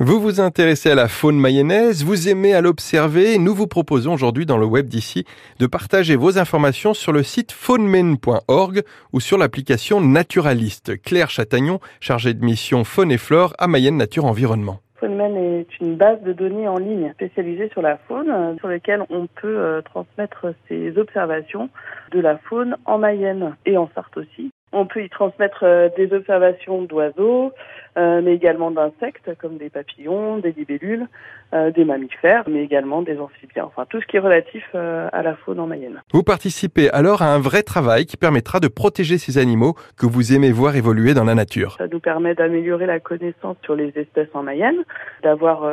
Vous vous intéressez à la faune mayonnaise, vous aimez à l'observer. Nous vous proposons aujourd'hui dans le web d'ici de partager vos informations sur le site faunemène.org ou sur l'application Naturaliste. Claire Chatagnon, chargée de mission faune et flore à Mayenne Nature Environnement. FauneMen est une base de données en ligne spécialisée sur la faune, sur laquelle on peut euh, transmettre ses observations de la faune en Mayenne et en Sarthe aussi. On peut y transmettre euh, des observations d'oiseaux, euh, mais également d'insectes comme des papillons, des libellules, euh, des mammifères, mais également des amphibiens, enfin tout ce qui est relatif à la faune en Mayenne. Vous participez alors à un vrai travail qui permettra de protéger ces animaux que vous aimez voir évoluer dans la nature. Ça nous permet d'améliorer la connaissance sur les espèces en Mayenne, d'avoir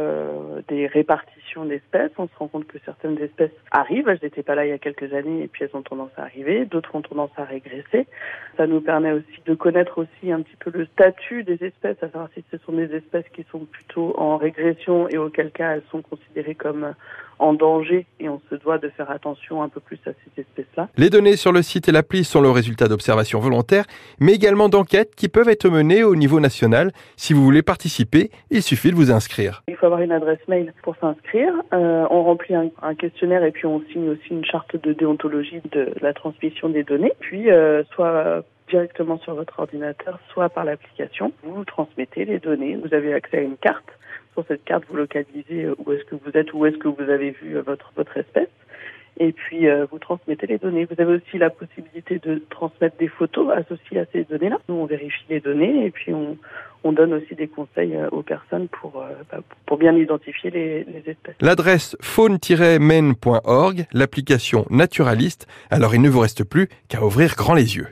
des répartitions d'espèces. On se rend compte que certaines espèces arrivent, elles n'étaient pas là il y a quelques années et puis elles ont tendance à arriver, d'autres ont tendance à régresser. Ça nous permet aussi de connaître aussi un petit peu le statut des espèces, à savoir si ce sont des espèces qui sont plutôt en régression et auquel cas elles sont considérées comme en danger et on se doit de faire attention un peu plus à ces espèces-là. Les données sur le site et l'appli sont le résultat d'observations volontaires, mais également d'enquêtes qui peuvent être menées au niveau national. Si vous voulez participer, il suffit de vous inscrire. Il faut avoir une adresse mail pour s'inscrire. Euh, on remplit un, questionnaire et puis on signe aussi une charte de déontologie de la transmission des données. Puis euh, soit directement sur votre ordinateur, soit par l'application. Vous transmettez les données, vous avez accès à une carte. Sur cette carte, vous localisez euh, où est-ce que vous êtes, où est-ce que vous avez vu euh, votre, votre espèce. Et puis, euh, vous transmettez les données. Vous avez aussi la possibilité de transmettre des photos associées à ces données-là. Nous, on vérifie les données et puis on, on donne aussi des conseils aux personnes pour, bah, pour bien identifier les, les espèces. L'adresse faune-maine.org, l'application naturaliste. Alors, il ne vous reste plus qu'à ouvrir grand les yeux.